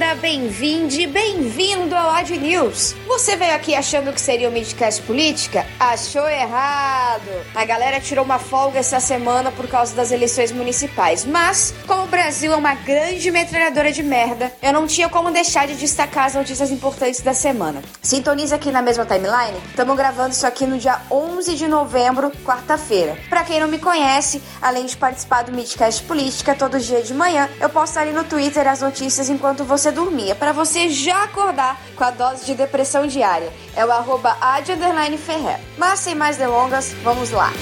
Bem-vinda, bem-vinde, bem-vindo ao Odd News. Você veio aqui achando que seria o Midcast Política? Achou errado. A galera tirou uma folga essa semana por causa das eleições municipais, mas como o Brasil é uma grande metralhadora de merda, eu não tinha como deixar de destacar as notícias importantes da semana. Sintoniza aqui na mesma timeline. Estamos gravando isso aqui no dia 11 de novembro, quarta-feira. Para quem não me conhece, além de participar do Midcast Política todo dia de manhã, eu posto ali no Twitter as notícias enquanto você dormia, para você já acordar com a dose de depressão diária. É o arroba Ferrer. Mas sem mais delongas, vamos lá.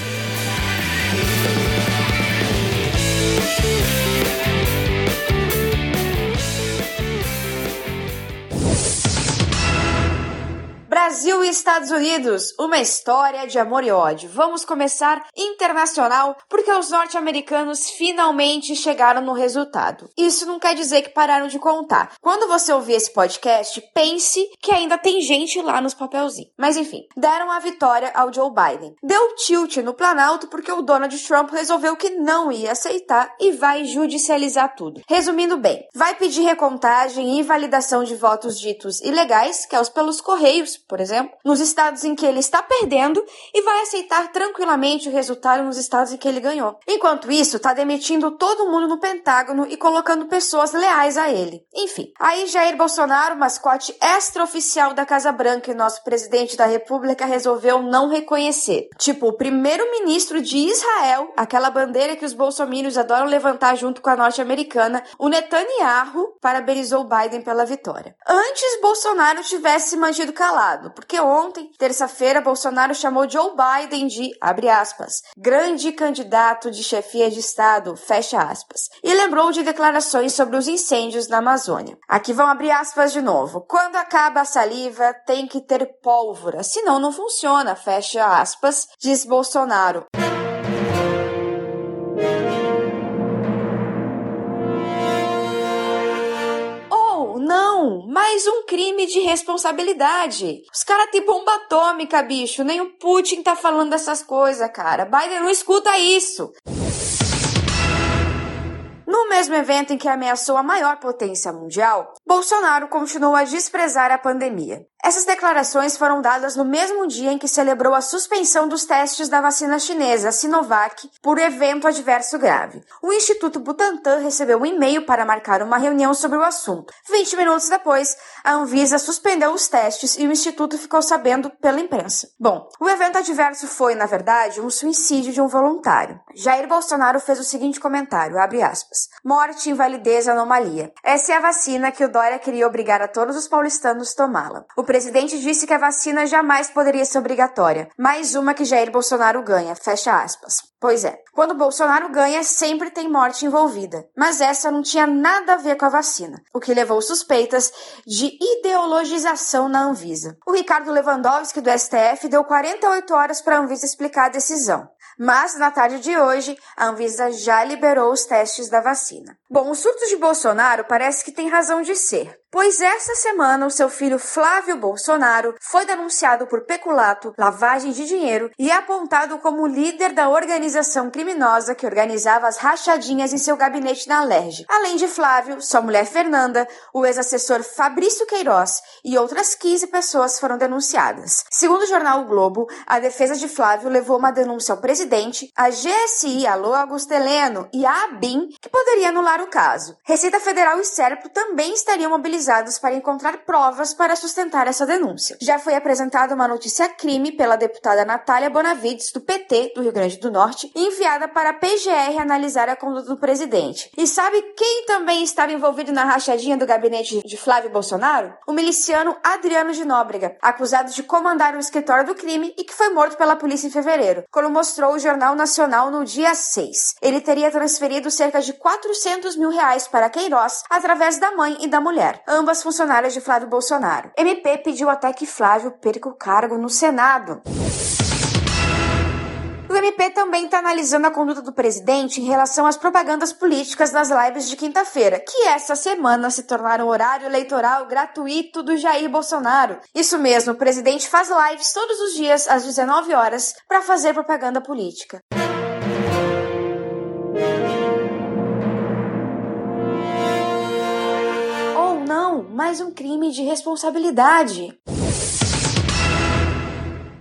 Estados Unidos, uma história de amor e ódio. Vamos começar internacional porque os norte-americanos finalmente chegaram no resultado. Isso não quer dizer que pararam de contar. Quando você ouvir esse podcast, pense que ainda tem gente lá nos papelzinhos. Mas enfim, deram a vitória ao Joe Biden. Deu tilt no Planalto porque o Donald Trump resolveu que não ia aceitar e vai judicializar tudo. Resumindo bem, vai pedir recontagem e validação de votos ditos ilegais, que é os pelos correios, por exemplo, nos estados em que ele está perdendo e vai aceitar tranquilamente o resultado nos estados em que ele ganhou. Enquanto isso, está demitindo todo mundo no Pentágono e colocando pessoas leais a ele. Enfim, aí Jair Bolsonaro, mascote extraoficial da Casa Branca e nosso presidente da República, resolveu não reconhecer. Tipo, o primeiro-ministro de Israel, aquela bandeira que os bolsominions adoram levantar junto com a norte-americana, o Netanyahu parabenizou Biden pela vitória. Antes Bolsonaro tivesse mantido calado porque ontem, terça-feira, Bolsonaro chamou Joe Biden de, abre aspas, grande candidato de chefia de Estado, fecha aspas, e lembrou de declarações sobre os incêndios na Amazônia. Aqui vão abrir aspas de novo. Quando acaba a saliva, tem que ter pólvora, senão não funciona, fecha aspas, diz Bolsonaro. Não, mais um crime de responsabilidade. Os caras têm bomba atômica, bicho. Nem o Putin tá falando dessas coisas, cara. Biden não escuta isso. No mesmo evento em que ameaçou a maior potência mundial, Bolsonaro continuou a desprezar a pandemia. Essas declarações foram dadas no mesmo dia em que celebrou a suspensão dos testes da vacina chinesa Sinovac por evento adverso grave. O Instituto Butantan recebeu um e-mail para marcar uma reunião sobre o assunto. 20 minutos depois, a Anvisa suspendeu os testes e o instituto ficou sabendo pela imprensa. Bom, o evento adverso foi, na verdade, um suicídio de um voluntário. Jair Bolsonaro fez o seguinte comentário, abre aspas, morte, invalidez, anomalia. Essa é a vacina que o Dória queria obrigar a todos os paulistanos tomá-la. O presidente disse que a vacina jamais poderia ser obrigatória. Mais uma que Jair Bolsonaro ganha. Fecha aspas. Pois é, quando Bolsonaro ganha, sempre tem morte envolvida. Mas essa não tinha nada a ver com a vacina, o que levou suspeitas de ideologização na Anvisa. O Ricardo Lewandowski, do STF, deu 48 horas para a Anvisa explicar a decisão. Mas, na tarde de hoje, a Anvisa já liberou os testes da vacina. Bom, o surto de Bolsonaro parece que tem razão de ser. Pois essa semana o seu filho Flávio Bolsonaro foi denunciado por peculato, lavagem de dinheiro e apontado como líder da organização criminosa que organizava as rachadinhas em seu gabinete na Alerj. Além de Flávio, sua mulher Fernanda, o ex-assessor Fabrício Queiroz e outras 15 pessoas foram denunciadas. Segundo o jornal o Globo, a defesa de Flávio levou uma denúncia ao presidente, a GSI, Alô Augusto Heleno e a ABIN, que poderia anular o caso. Receita Federal e Serpo também estariam mobilizados para encontrar provas para sustentar essa denúncia. Já foi apresentada uma notícia crime pela deputada Natália Bonavides, do PT do Rio Grande do Norte, enviada para a PGR analisar a conduta do presidente. E sabe quem também estava envolvido na rachadinha do gabinete de Flávio Bolsonaro? O miliciano Adriano de Nóbrega, acusado de comandar o escritório do crime e que foi morto pela polícia em fevereiro, como mostrou o Jornal Nacional no dia 6. Ele teria transferido cerca de 400 mil reais para Queiroz através da mãe e da mulher ambas funcionárias de Flávio Bolsonaro. MP pediu até que Flávio perca o cargo no Senado. O MP também está analisando a conduta do presidente em relação às propagandas políticas das lives de quinta-feira, que essa semana se tornaram horário eleitoral gratuito do Jair Bolsonaro. Isso mesmo, o presidente faz lives todos os dias às 19 horas para fazer propaganda política. Mais um crime de responsabilidade.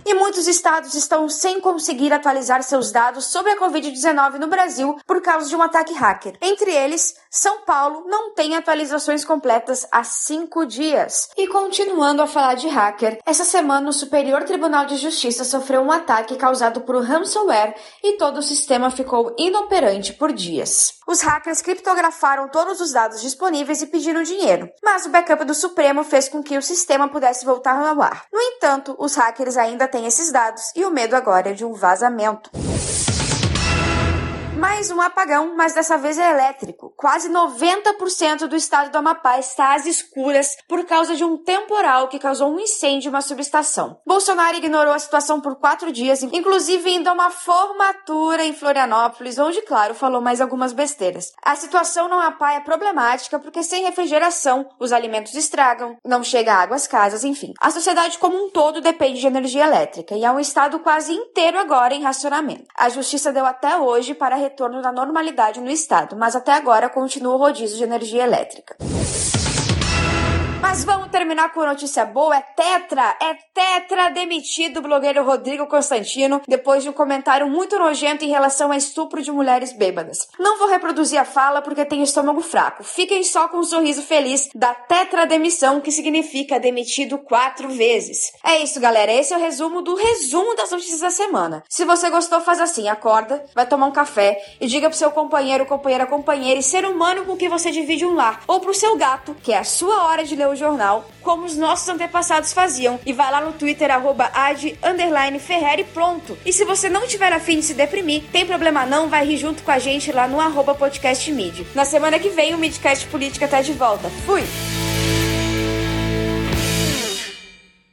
E muitos estados estão sem conseguir atualizar seus dados sobre a Covid-19 no Brasil por causa de um ataque hacker. Entre eles, São Paulo não tem atualizações completas há cinco dias. E continuando a falar de hacker, essa semana o Superior Tribunal de Justiça sofreu um ataque causado por ransomware e todo o sistema ficou inoperante por dias. Os hackers criptografaram todos os dados disponíveis e pediram dinheiro, mas o backup do Supremo fez com que o sistema pudesse voltar ao ar. No entanto, os hackers ainda têm esses dados e o medo agora é de um vazamento. Mais um apagão, mas dessa vez é elétrico. Quase 90% do estado do Amapá está às escuras por causa de um temporal que causou um incêndio em uma subestação. Bolsonaro ignorou a situação por quatro dias, inclusive indo a uma formatura em Florianópolis, onde, claro, falou mais algumas besteiras. A situação no Amapá é problemática porque sem refrigeração os alimentos estragam, não chega água às casas, enfim. A sociedade como um todo depende de energia elétrica e é um estado quase inteiro agora em racionamento. A justiça deu até hoje para retorno da normalidade no estado, mas até agora continua o rodízio de energia elétrica. Mas vamos terminar com notícia boa. É Tetra, é Tetra demitido o blogueiro Rodrigo Constantino depois de um comentário muito nojento em relação a estupro de mulheres bêbadas. Não vou reproduzir a fala porque tenho estômago fraco. Fiquem só com um sorriso feliz da Tetra demissão, que significa demitido quatro vezes. É isso, galera. Esse é o resumo do resumo das notícias da semana. Se você gostou, faz assim: acorda, vai tomar um café e diga pro seu companheiro, companheira, companheira e ser humano com que você divide um lar, ou pro seu gato, que é a sua hora de ler o jornal, como os nossos antepassados faziam. E vai lá no Twitter, arroba ad, pronto. E se você não tiver afim de se deprimir, tem problema não, vai rir junto com a gente lá no arroba podcast Mid. Na semana que vem o Midcast Política tá de volta. Fui!